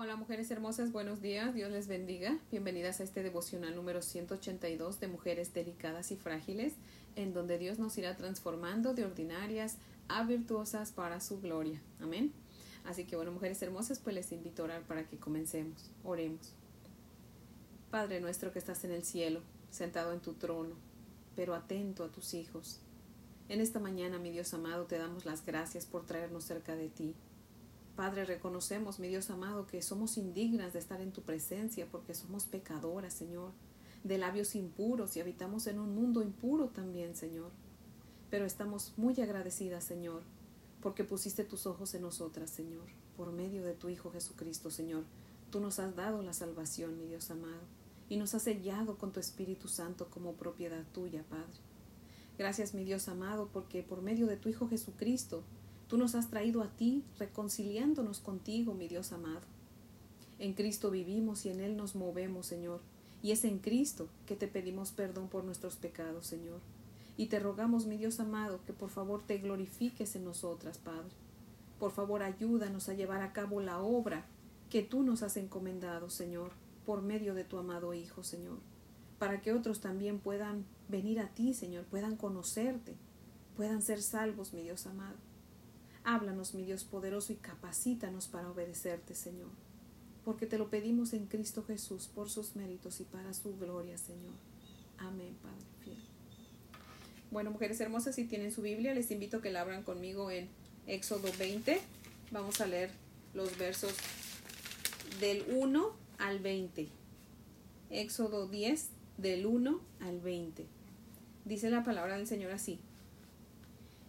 Hola mujeres hermosas, buenos días, Dios les bendiga. Bienvenidas a este devocional número 182 de mujeres delicadas y frágiles, en donde Dios nos irá transformando de ordinarias a virtuosas para su gloria. Amén. Así que bueno, mujeres hermosas, pues les invito a orar para que comencemos. Oremos. Padre nuestro que estás en el cielo, sentado en tu trono, pero atento a tus hijos. En esta mañana, mi Dios amado, te damos las gracias por traernos cerca de ti Padre, reconocemos, mi Dios amado, que somos indignas de estar en tu presencia porque somos pecadoras, Señor, de labios impuros y habitamos en un mundo impuro también, Señor. Pero estamos muy agradecidas, Señor, porque pusiste tus ojos en nosotras, Señor, por medio de tu Hijo Jesucristo, Señor. Tú nos has dado la salvación, mi Dios amado, y nos has sellado con tu Espíritu Santo como propiedad tuya, Padre. Gracias, mi Dios amado, porque por medio de tu Hijo Jesucristo, Tú nos has traído a ti reconciliándonos contigo, mi Dios amado. En Cristo vivimos y en Él nos movemos, Señor. Y es en Cristo que te pedimos perdón por nuestros pecados, Señor. Y te rogamos, mi Dios amado, que por favor te glorifiques en nosotras, Padre. Por favor, ayúdanos a llevar a cabo la obra que tú nos has encomendado, Señor, por medio de tu amado Hijo, Señor, para que otros también puedan venir a ti, Señor, puedan conocerte, puedan ser salvos, mi Dios amado. Háblanos, mi Dios poderoso, y capacítanos para obedecerte, Señor, porque te lo pedimos en Cristo Jesús por sus méritos y para su gloria, Señor. Amén, Padre fiel. Bueno, mujeres hermosas, si tienen su Biblia, les invito a que la abran conmigo en Éxodo 20. Vamos a leer los versos del 1 al 20. Éxodo 10, del 1 al 20. Dice la palabra del Señor así.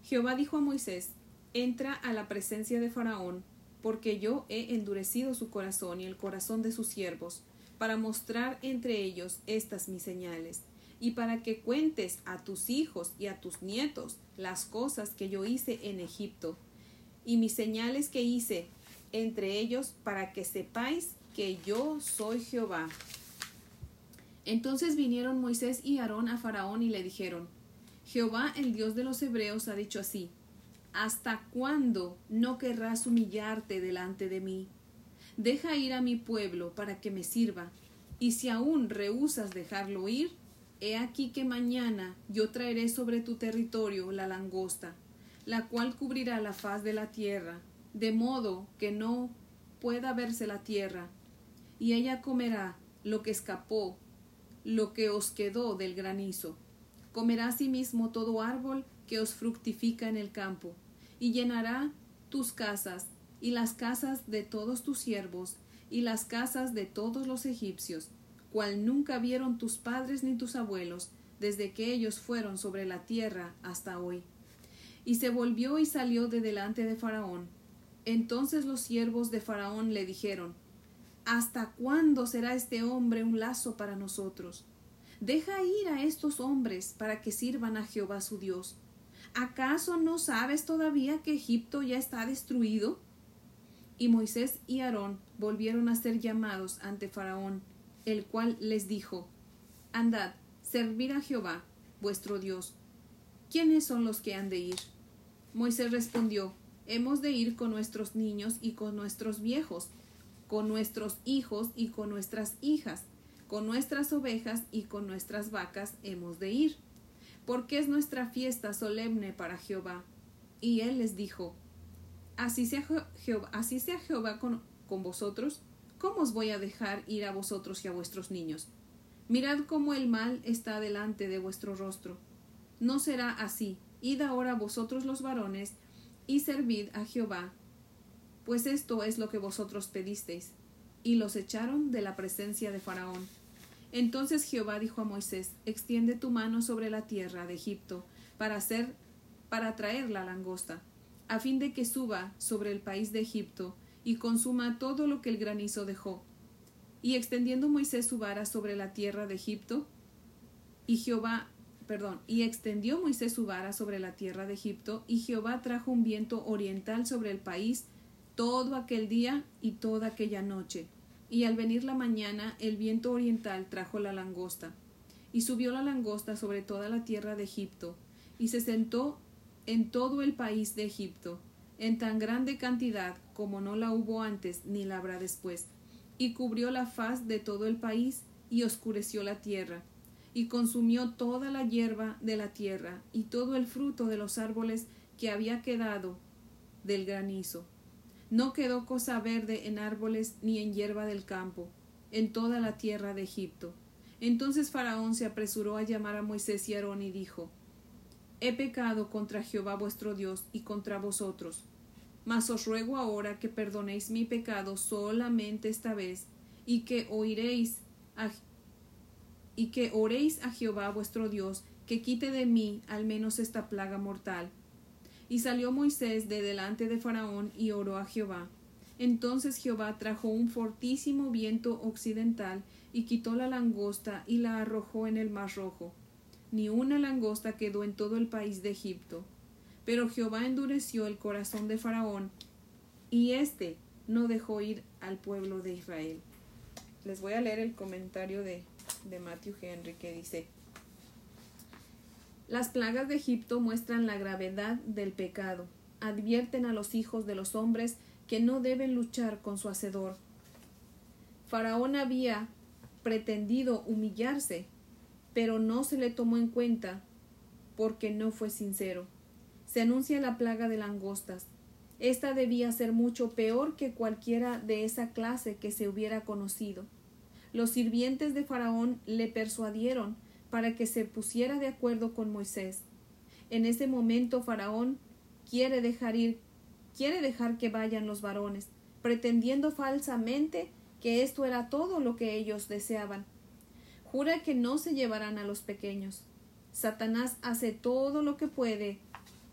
Jehová dijo a Moisés, entra a la presencia de Faraón, porque yo he endurecido su corazón y el corazón de sus siervos, para mostrar entre ellos estas mis señales, y para que cuentes a tus hijos y a tus nietos las cosas que yo hice en Egipto, y mis señales que hice entre ellos, para que sepáis que yo soy Jehová. Entonces vinieron Moisés y Aarón a Faraón y le dijeron, Jehová el Dios de los Hebreos ha dicho así, ¿Hasta cuándo no querrás humillarte delante de mí? Deja ir a mi pueblo para que me sirva, y si aún rehusas dejarlo ir, he aquí que mañana yo traeré sobre tu territorio la langosta, la cual cubrirá la faz de la tierra, de modo que no pueda verse la tierra, y ella comerá lo que escapó, lo que os quedó del granizo. Comerá asimismo todo árbol que os fructifica en el campo, y llenará tus casas, y las casas de todos tus siervos, y las casas de todos los egipcios, cual nunca vieron tus padres ni tus abuelos, desde que ellos fueron sobre la tierra hasta hoy. Y se volvió y salió de delante de Faraón. Entonces los siervos de Faraón le dijeron, ¿Hasta cuándo será este hombre un lazo para nosotros? Deja ir a estos hombres para que sirvan a Jehová su Dios ¿acaso no sabes todavía que Egipto ya está destruido? Y Moisés y Aarón volvieron a ser llamados ante Faraón, el cual les dijo, Andad, servir a Jehová, vuestro Dios. ¿Quiénes son los que han de ir? Moisés respondió, Hemos de ir con nuestros niños y con nuestros viejos, con nuestros hijos y con nuestras hijas, con nuestras ovejas y con nuestras vacas hemos de ir porque es nuestra fiesta solemne para Jehová. Y él les dijo, Así sea Jehová, así sea Jehová con, con vosotros, ¿cómo os voy a dejar ir a vosotros y a vuestros niños? Mirad cómo el mal está delante de vuestro rostro. No será así. Id ahora vosotros los varones y servid a Jehová, pues esto es lo que vosotros pedisteis. Y los echaron de la presencia de Faraón. Entonces Jehová dijo a Moisés, extiende tu mano sobre la tierra de Egipto para hacer, para traer la langosta, a fin de que suba sobre el país de Egipto y consuma todo lo que el granizo dejó. Y extendiendo Moisés su vara sobre la tierra de Egipto, y Jehová, perdón, y extendió Moisés su vara sobre la tierra de Egipto, y Jehová trajo un viento oriental sobre el país todo aquel día y toda aquella noche y al venir la mañana el viento oriental trajo la langosta, y subió la langosta sobre toda la tierra de Egipto, y se sentó en todo el país de Egipto, en tan grande cantidad como no la hubo antes ni la habrá después, y cubrió la faz de todo el país y oscureció la tierra, y consumió toda la hierba de la tierra y todo el fruto de los árboles que había quedado del granizo. No quedó cosa verde en árboles ni en hierba del campo, en toda la tierra de Egipto. Entonces Faraón se apresuró a llamar a Moisés y Aarón y dijo He pecado contra Jehová vuestro Dios y contra vosotros. Mas os ruego ahora que perdonéis mi pecado solamente esta vez, y que oiréis y que oréis a Jehová vuestro Dios, que quite de mí al menos esta plaga mortal. Y salió Moisés de delante de Faraón y oró a Jehová. Entonces Jehová trajo un fortísimo viento occidental y quitó la langosta y la arrojó en el mar rojo. Ni una langosta quedó en todo el país de Egipto. Pero Jehová endureció el corazón de Faraón, y éste no dejó ir al pueblo de Israel. Les voy a leer el comentario de, de Matthew Henry que dice Las plagas de Egipto muestran la gravedad del pecado, advierten a los hijos de los hombres que no deben luchar con su hacedor. Faraón había pretendido humillarse, pero no se le tomó en cuenta porque no fue sincero. Se anuncia la plaga de langostas. Esta debía ser mucho peor que cualquiera de esa clase que se hubiera conocido. Los sirvientes de Faraón le persuadieron para que se pusiera de acuerdo con Moisés. En ese momento Faraón quiere dejar ir quiere dejar que vayan los varones, pretendiendo falsamente que esto era todo lo que ellos deseaban. Jura que no se llevarán a los pequeños. Satanás hace todo lo que puede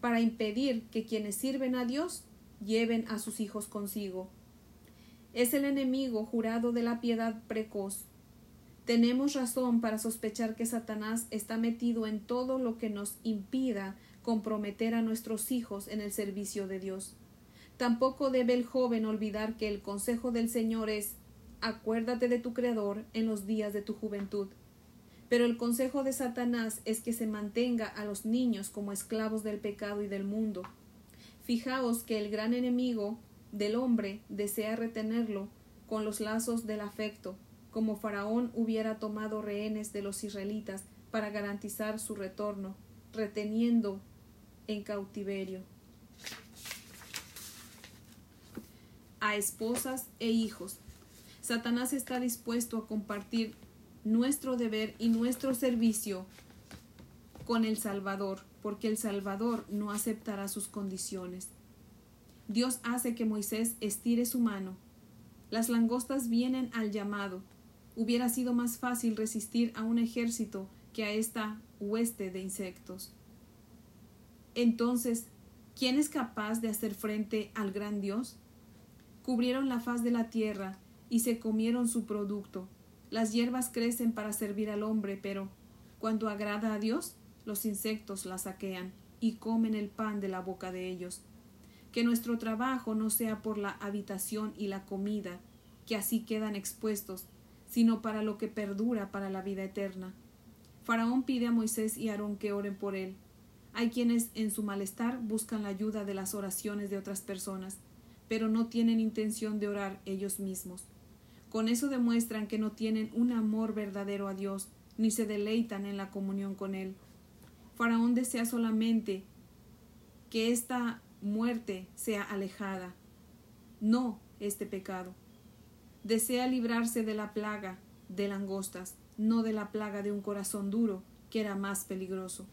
para impedir que quienes sirven a Dios lleven a sus hijos consigo. Es el enemigo jurado de la piedad precoz. Tenemos razón para sospechar que Satanás está metido en todo lo que nos impida comprometer a nuestros hijos en el servicio de Dios. Tampoco debe el joven olvidar que el consejo del Señor es acuérdate de tu Creador en los días de tu juventud. Pero el consejo de Satanás es que se mantenga a los niños como esclavos del pecado y del mundo. Fijaos que el gran enemigo del hombre desea retenerlo con los lazos del afecto, como Faraón hubiera tomado rehenes de los israelitas para garantizar su retorno, reteniendo en cautiverio. a esposas e hijos. Satanás está dispuesto a compartir nuestro deber y nuestro servicio con el Salvador, porque el Salvador no aceptará sus condiciones. Dios hace que Moisés estire su mano. Las langostas vienen al llamado. Hubiera sido más fácil resistir a un ejército que a esta hueste de insectos. Entonces, ¿quién es capaz de hacer frente al gran Dios? cubrieron la faz de la tierra y se comieron su producto. Las hierbas crecen para servir al hombre, pero cuando agrada a Dios, los insectos la saquean y comen el pan de la boca de ellos. Que nuestro trabajo no sea por la habitación y la comida, que así quedan expuestos, sino para lo que perdura para la vida eterna. Faraón pide a Moisés y Aarón que oren por él. Hay quienes en su malestar buscan la ayuda de las oraciones de otras personas pero no tienen intención de orar ellos mismos. Con eso demuestran que no tienen un amor verdadero a Dios, ni se deleitan en la comunión con Él. Faraón desea solamente que esta muerte sea alejada, no este pecado. Desea librarse de la plaga de langostas, no de la plaga de un corazón duro, que era más peligroso.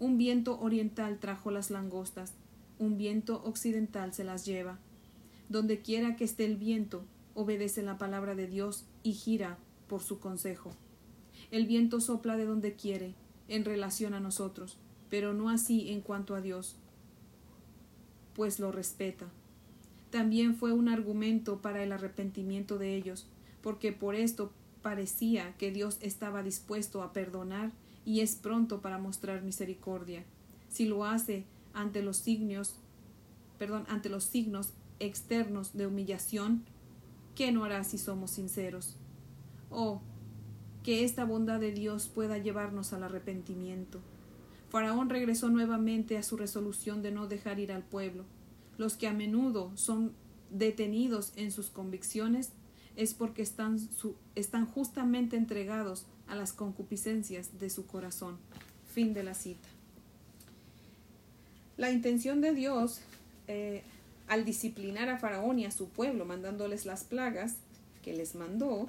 Un viento oriental trajo las langostas, un viento occidental se las lleva. Donde quiera que esté el viento, obedece la palabra de Dios y gira por su consejo. El viento sopla de donde quiere, en relación a nosotros, pero no así en cuanto a Dios, pues lo respeta. También fue un argumento para el arrepentimiento de ellos, porque por esto parecía que Dios estaba dispuesto a perdonar y es pronto para mostrar misericordia. Si lo hace ante los signos, perdón, ante los signos externos de humillación, ¿qué no hará si somos sinceros? Oh, que esta bondad de Dios pueda llevarnos al arrepentimiento. Faraón regresó nuevamente a su resolución de no dejar ir al pueblo. Los que a menudo son detenidos en sus convicciones es porque están, están justamente entregados a las concupiscencias de su corazón. Fin de la cita. La intención de Dios eh, al disciplinar a Faraón y a su pueblo, mandándoles las plagas que les mandó,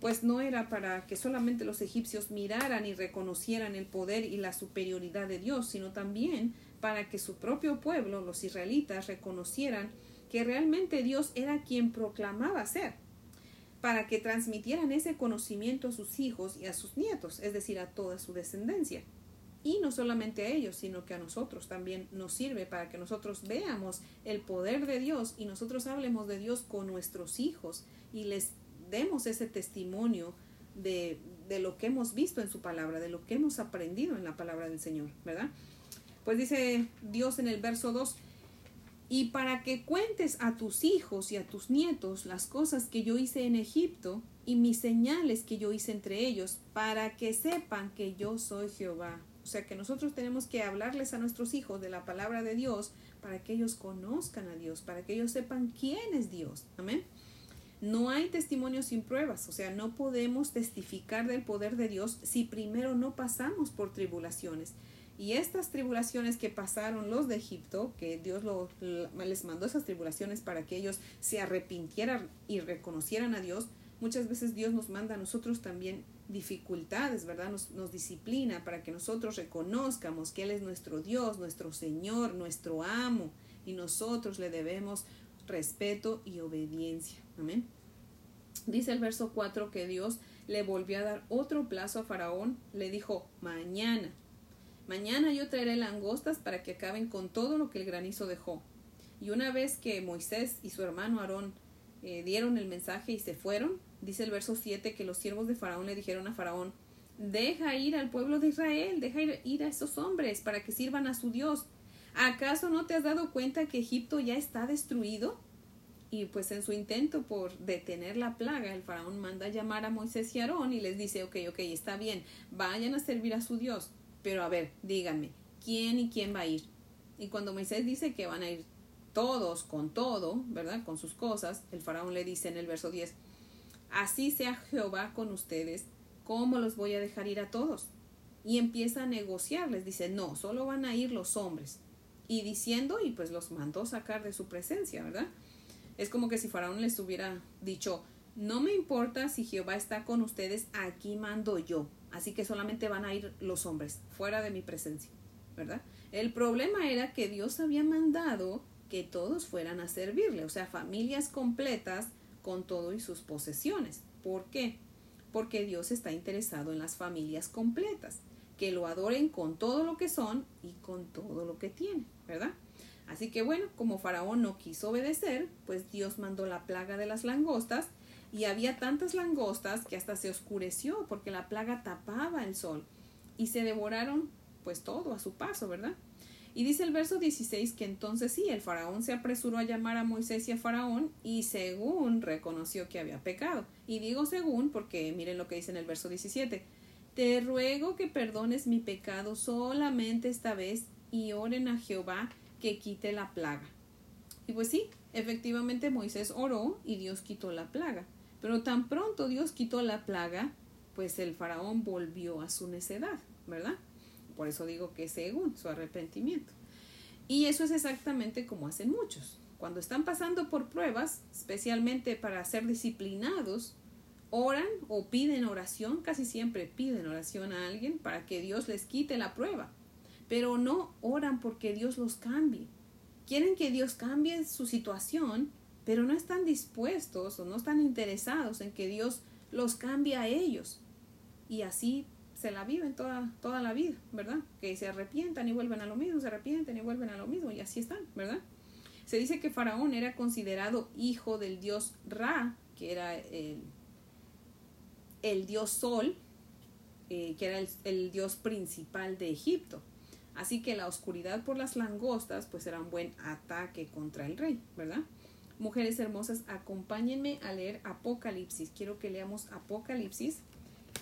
pues no era para que solamente los egipcios miraran y reconocieran el poder y la superioridad de Dios, sino también para que su propio pueblo, los israelitas, reconocieran que realmente Dios era quien proclamaba ser, para que transmitieran ese conocimiento a sus hijos y a sus nietos, es decir, a toda su descendencia. Y no solamente a ellos, sino que a nosotros también nos sirve para que nosotros veamos el poder de Dios y nosotros hablemos de Dios con nuestros hijos y les demos ese testimonio de, de lo que hemos visto en su palabra, de lo que hemos aprendido en la palabra del Señor, ¿verdad? Pues dice Dios en el verso 2, y para que cuentes a tus hijos y a tus nietos las cosas que yo hice en Egipto y mis señales que yo hice entre ellos, para que sepan que yo soy Jehová. O sea que nosotros tenemos que hablarles a nuestros hijos de la palabra de Dios para que ellos conozcan a Dios, para que ellos sepan quién es Dios. Amén. No hay testimonio sin pruebas, o sea, no podemos testificar del poder de Dios si primero no pasamos por tribulaciones. Y estas tribulaciones que pasaron los de Egipto, que Dios les mandó esas tribulaciones para que ellos se arrepintieran y reconocieran a Dios, muchas veces Dios nos manda a nosotros también dificultades, ¿verdad? Nos, nos disciplina para que nosotros reconozcamos que Él es nuestro Dios, nuestro Señor, nuestro amo, y nosotros le debemos respeto y obediencia. Amén. Dice el verso 4 que Dios le volvió a dar otro plazo a Faraón. Le dijo, mañana, mañana yo traeré langostas para que acaben con todo lo que el granizo dejó. Y una vez que Moisés y su hermano Aarón eh, dieron el mensaje y se fueron, dice el verso 7 que los siervos de Faraón le dijeron a Faraón, deja ir al pueblo de Israel, deja ir a esos hombres para que sirvan a su Dios. ¿Acaso no te has dado cuenta que Egipto ya está destruido? Y pues en su intento por detener la plaga, el faraón manda llamar a Moisés y Aarón y les dice, ok, ok, está bien, vayan a servir a su Dios, pero a ver, díganme, ¿quién y quién va a ir? Y cuando Moisés dice que van a ir todos con todo, ¿verdad? Con sus cosas, el faraón le dice en el verso 10, así sea Jehová con ustedes, ¿cómo los voy a dejar ir a todos? Y empieza a negociar, les dice, no, solo van a ir los hombres. Y diciendo, y pues los mandó sacar de su presencia, ¿verdad? Es como que si Faraón les hubiera dicho, no me importa si Jehová está con ustedes, aquí mando yo. Así que solamente van a ir los hombres, fuera de mi presencia, ¿verdad? El problema era que Dios había mandado que todos fueran a servirle, o sea, familias completas con todo y sus posesiones. ¿Por qué? Porque Dios está interesado en las familias completas, que lo adoren con todo lo que son y con todo lo que tienen, ¿verdad? Así que bueno, como Faraón no quiso obedecer, pues Dios mandó la plaga de las langostas y había tantas langostas que hasta se oscureció porque la plaga tapaba el sol y se devoraron pues todo a su paso, ¿verdad? Y dice el verso 16 que entonces sí, el faraón se apresuró a llamar a Moisés y a faraón y según reconoció que había pecado. Y digo según porque miren lo que dice en el verso 17. Te ruego que perdones mi pecado solamente esta vez y oren a Jehová que quite la plaga. Y pues sí, efectivamente Moisés oró y Dios quitó la plaga. Pero tan pronto Dios quitó la plaga, pues el faraón volvió a su necedad, ¿verdad? Por eso digo que según su arrepentimiento. Y eso es exactamente como hacen muchos. Cuando están pasando por pruebas, especialmente para ser disciplinados, oran o piden oración, casi siempre piden oración a alguien para que Dios les quite la prueba pero no oran porque Dios los cambie. Quieren que Dios cambie su situación, pero no están dispuestos o no están interesados en que Dios los cambie a ellos. Y así se la viven toda, toda la vida, ¿verdad? Que se arrepientan y vuelven a lo mismo, se arrepienten y vuelven a lo mismo, y así están, ¿verdad? Se dice que Faraón era considerado hijo del dios Ra, que era el, el dios Sol, eh, que era el dios principal de Egipto. Así que la oscuridad por las langostas pues era un buen ataque contra el rey, ¿verdad? Mujeres hermosas, acompáñenme a leer Apocalipsis. Quiero que leamos Apocalipsis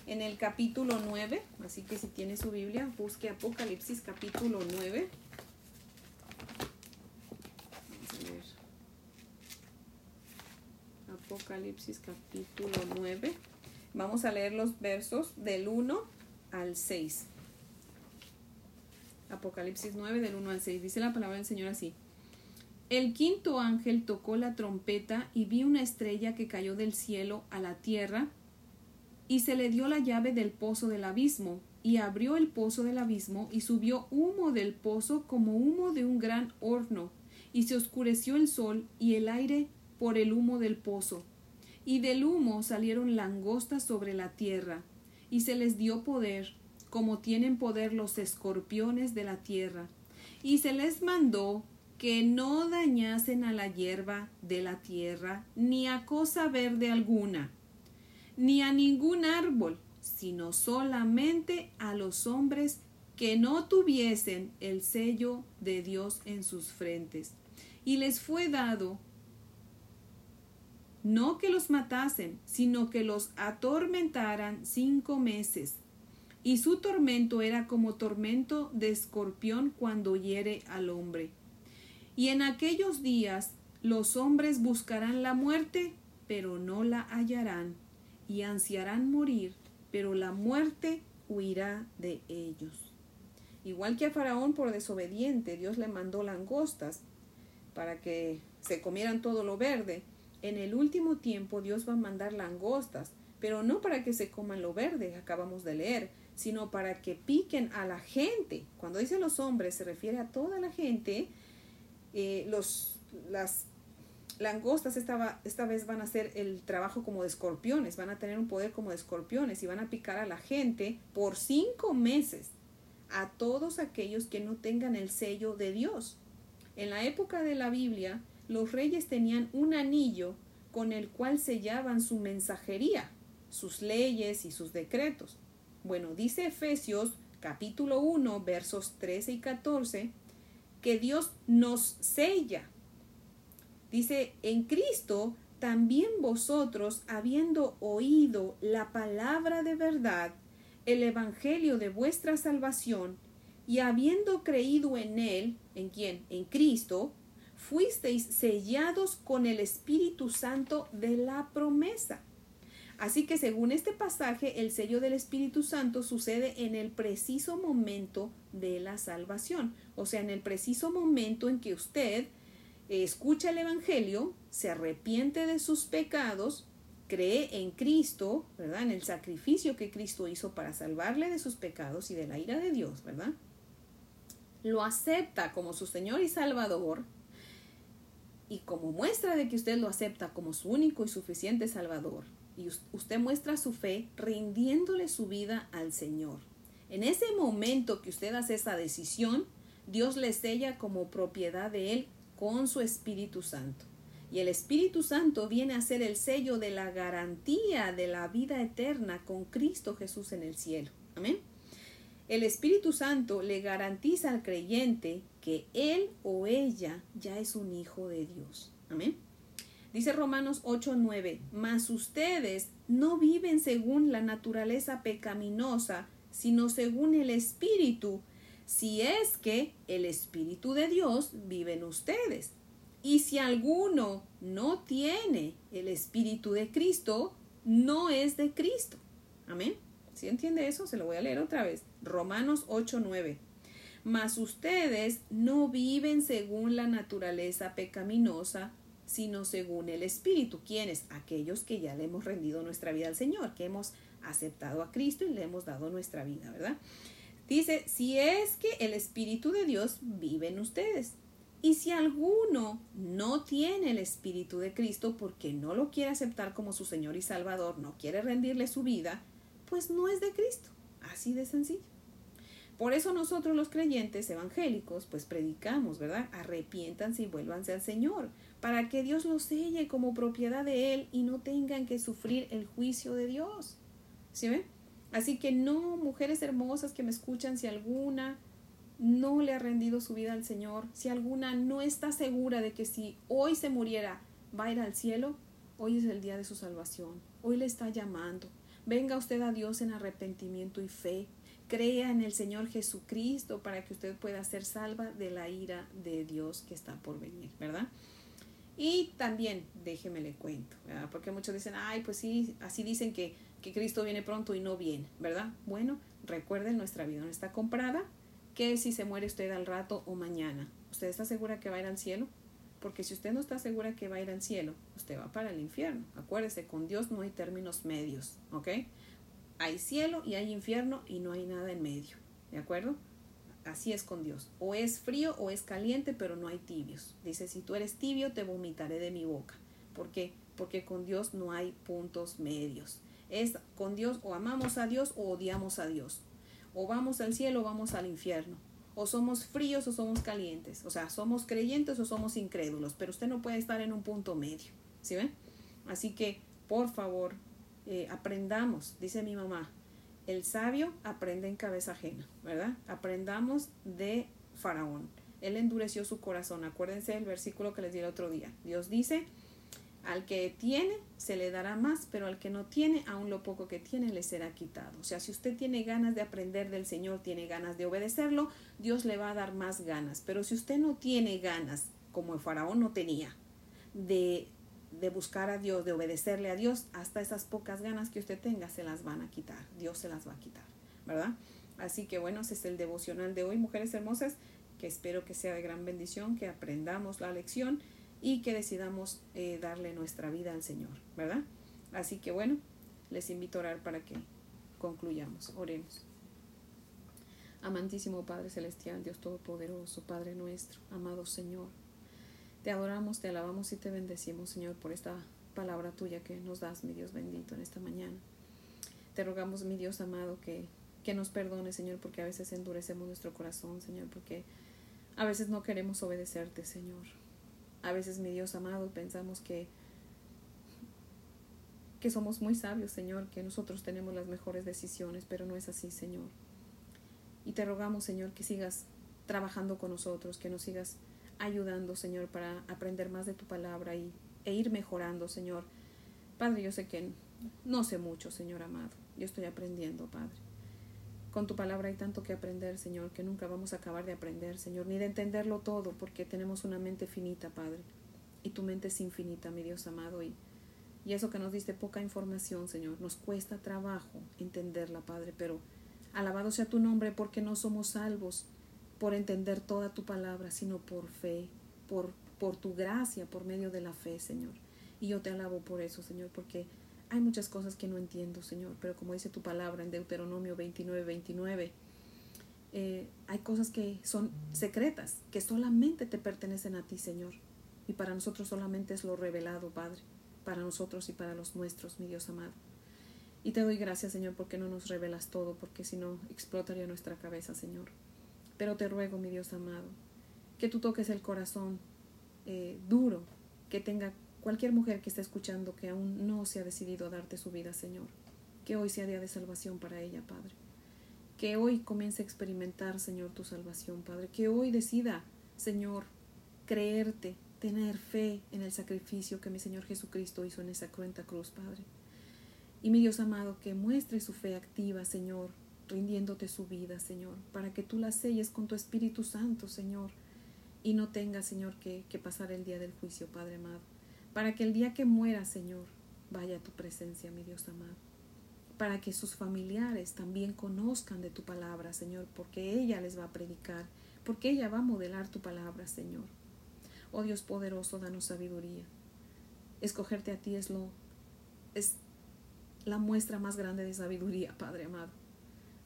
en el capítulo 9. Así que si tiene su Biblia, busque Apocalipsis capítulo 9. Vamos a Apocalipsis capítulo 9. Vamos a leer los versos del 1 al 6. Apocalipsis 9 del 1 al 6. Dice la palabra del Señor así. El quinto ángel tocó la trompeta y vi una estrella que cayó del cielo a la tierra y se le dio la llave del pozo del abismo y abrió el pozo del abismo y subió humo del pozo como humo de un gran horno y se oscureció el sol y el aire por el humo del pozo y del humo salieron langostas sobre la tierra y se les dio poder como tienen poder los escorpiones de la tierra y se les mandó que no dañasen a la hierba de la tierra, ni a cosa verde alguna, ni a ningún árbol, sino solamente a los hombres que no tuviesen el sello de Dios en sus frentes. Y les fue dado no que los matasen, sino que los atormentaran cinco meses. Y su tormento era como tormento de escorpión cuando hiere al hombre. Y en aquellos días los hombres buscarán la muerte, pero no la hallarán, y ansiarán morir, pero la muerte huirá de ellos. Igual que a Faraón por desobediente, Dios le mandó langostas para que se comieran todo lo verde. En el último tiempo Dios va a mandar langostas, pero no para que se coman lo verde, acabamos de leer, sino para que piquen a la gente. Cuando dice los hombres se refiere a toda la gente eh, los, las langostas esta, esta vez van a hacer el trabajo como de escorpiones, van a tener un poder como de escorpiones y van a picar a la gente por cinco meses, a todos aquellos que no tengan el sello de Dios. En la época de la Biblia, los reyes tenían un anillo con el cual sellaban su mensajería, sus leyes y sus decretos. Bueno, dice Efesios capítulo 1 versos 13 y 14, que Dios nos sella. Dice, en Cristo también vosotros, habiendo oído la palabra de verdad, el Evangelio de vuestra salvación, y habiendo creído en Él, ¿en quién? En Cristo, fuisteis sellados con el Espíritu Santo de la promesa Así que según este pasaje, el sello del Espíritu Santo sucede en el preciso momento de la salvación, o sea, en el preciso momento en que usted escucha el Evangelio, se arrepiente de sus pecados, cree en Cristo, ¿verdad? En el sacrificio que Cristo hizo para salvarle de sus pecados y de la ira de Dios, ¿verdad? Lo acepta como su Señor y Salvador, y como muestra de que usted lo acepta como su único y suficiente Salvador, y usted muestra su fe rindiéndole su vida al Señor. En ese momento que usted hace esa decisión, Dios le sella como propiedad de Él con su Espíritu Santo. Y el Espíritu Santo viene a ser el sello de la garantía de la vida eterna con Cristo Jesús en el cielo. Amén. El Espíritu Santo le garantiza al creyente que él o ella ya es un hijo de Dios. Amén. Dice Romanos 8:9, mas ustedes no viven según la naturaleza pecaminosa, sino según el Espíritu, si es que el Espíritu de Dios vive en ustedes. Y si alguno no tiene el Espíritu de Cristo, no es de Cristo. Amén. ¿Sí entiende eso? Se lo voy a leer otra vez. Romanos 8:9. Mas ustedes no viven según la naturaleza pecaminosa, sino según el Espíritu. ¿Quiénes? Aquellos que ya le hemos rendido nuestra vida al Señor, que hemos aceptado a Cristo y le hemos dado nuestra vida, ¿verdad? Dice, si es que el Espíritu de Dios vive en ustedes. Y si alguno no tiene el Espíritu de Cristo porque no lo quiere aceptar como su Señor y Salvador, no quiere rendirle su vida, pues no es de Cristo. Así de sencillo. Por eso nosotros los creyentes evangélicos pues predicamos, ¿verdad? Arrepiéntanse y vuélvanse al Señor, para que Dios los selle como propiedad de Él y no tengan que sufrir el juicio de Dios. ¿Sí ven? Así que no, mujeres hermosas que me escuchan, si alguna no le ha rendido su vida al Señor, si alguna no está segura de que si hoy se muriera va a ir al cielo, hoy es el día de su salvación, hoy le está llamando. Venga usted a Dios en arrepentimiento y fe, crea en el Señor Jesucristo para que usted pueda ser salva de la ira de Dios que está por venir, ¿verdad? Y también, déjeme le cuento, porque muchos dicen, ay, pues sí, así dicen que, que Cristo viene pronto y no viene, ¿verdad? Bueno, recuerden, nuestra vida no está comprada, que si se muere usted al rato o mañana, ¿usted está segura que va a ir al cielo? Porque si usted no está segura que va a ir al cielo, usted va para el infierno. Acuérdese, con Dios no hay términos medios, ¿ok? Hay cielo y hay infierno y no hay nada en medio, ¿de acuerdo? Así es con Dios. O es frío o es caliente, pero no hay tibios. Dice, si tú eres tibio, te vomitaré de mi boca. ¿Por qué? Porque con Dios no hay puntos medios. Es con Dios o amamos a Dios o odiamos a Dios. O vamos al cielo o vamos al infierno. O somos fríos o somos calientes. O sea, somos creyentes o somos incrédulos. Pero usted no puede estar en un punto medio. ¿Sí ven? Así que, por favor, eh, aprendamos, dice mi mamá, el sabio aprende en cabeza ajena, ¿verdad? Aprendamos de Faraón. Él endureció su corazón. Acuérdense del versículo que les di el otro día. Dios dice, al que tiene se le dará más, pero al que no tiene, aún lo poco que tiene le será quitado. O sea, si usted tiene ganas de aprender del Señor, tiene ganas de obedecerlo, Dios le va a dar más ganas. Pero si usted no tiene ganas, como el faraón no tenía, de de buscar a Dios, de obedecerle a Dios, hasta esas pocas ganas que usted tenga se las van a quitar. Dios se las va a quitar, ¿verdad? Así que bueno, ese es el devocional de hoy, mujeres hermosas, que espero que sea de gran bendición, que aprendamos la lección y que decidamos eh, darle nuestra vida al Señor, ¿verdad? Así que bueno, les invito a orar para que concluyamos. Oremos. Amantísimo Padre Celestial, Dios Todopoderoso, Padre nuestro, amado Señor. Te adoramos, te alabamos y te bendecimos, Señor, por esta palabra tuya que nos das, mi Dios bendito, en esta mañana. Te rogamos, mi Dios amado, que, que nos perdone, Señor, porque a veces endurecemos nuestro corazón, Señor, porque a veces no queremos obedecerte, Señor. A veces, mi Dios amado, pensamos que que somos muy sabios, Señor, que nosotros tenemos las mejores decisiones, pero no es así, Señor. Y te rogamos, Señor, que sigas trabajando con nosotros, que nos sigas ayudando, Señor, para aprender más de tu palabra y, e ir mejorando, Señor. Padre, yo sé que no sé mucho, Señor amado. Yo estoy aprendiendo, Padre. Con tu palabra hay tanto que aprender, Señor, que nunca vamos a acabar de aprender, Señor, ni de entenderlo todo, porque tenemos una mente finita, Padre. Y tu mente es infinita, mi Dios amado. Y, y eso que nos diste poca información, Señor. Nos cuesta trabajo entenderla, Padre, pero alabado sea tu nombre porque no somos salvos por entender toda tu palabra, sino por fe, por, por tu gracia, por medio de la fe, Señor. Y yo te alabo por eso, Señor, porque hay muchas cosas que no entiendo, Señor, pero como dice tu palabra en Deuteronomio 29, 29, eh, hay cosas que son secretas, que solamente te pertenecen a ti, Señor. Y para nosotros solamente es lo revelado, Padre, para nosotros y para los nuestros, mi Dios amado. Y te doy gracias, Señor, porque no nos revelas todo, porque si no explotaría nuestra cabeza, Señor. Pero te ruego, mi Dios amado, que tú toques el corazón eh, duro que tenga cualquier mujer que esté escuchando que aún no se ha decidido a darte su vida, Señor. Que hoy sea día de salvación para ella, Padre. Que hoy comience a experimentar, Señor, tu salvación, Padre. Que hoy decida, Señor, creerte, tener fe en el sacrificio que mi Señor Jesucristo hizo en esa cruenta cruz, Padre. Y mi Dios amado, que muestre su fe activa, Señor, rindiéndote su vida, Señor, para que tú la selles con tu Espíritu Santo, Señor, y no tenga, Señor, que, que pasar el día del juicio, Padre amado, para que el día que muera, Señor, vaya a tu presencia, mi Dios amado, para que sus familiares también conozcan de tu palabra, Señor, porque ella les va a predicar, porque ella va a modelar tu palabra, Señor. Oh Dios poderoso, danos sabiduría. Escogerte a ti es lo es la muestra más grande de sabiduría, Padre amado.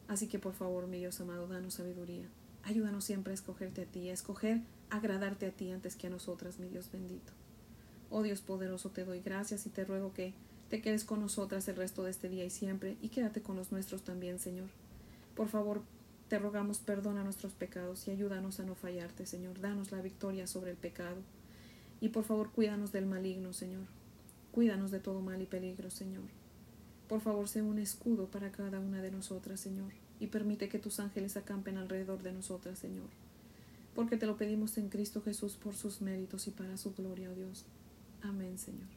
Así que por favor, mi Dios amado, danos sabiduría. Ayúdanos siempre a escogerte a ti, a escoger agradarte a ti antes que a nosotras, mi Dios bendito. Oh Dios poderoso, te doy gracias y te ruego que te quedes con nosotras el resto de este día y siempre, y quédate con los nuestros también, Señor. Por favor, te rogamos perdona nuestros pecados y ayúdanos a no fallarte, Señor. Danos la victoria sobre el pecado. Y por favor, cuídanos del maligno, Señor. Cuídanos de todo mal y peligro, Señor. Por favor, sé un escudo para cada una de nosotras, Señor, y permite que tus ángeles acampen alrededor de nosotras, Señor. Porque te lo pedimos en Cristo Jesús por sus méritos y para su gloria, oh Dios. Amén, Señor.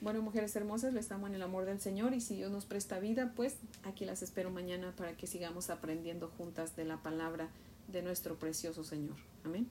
Bueno, mujeres hermosas, les amo en el amor del Señor y si Dios nos presta vida, pues aquí las espero mañana para que sigamos aprendiendo juntas de la palabra de nuestro precioso Señor. Amén.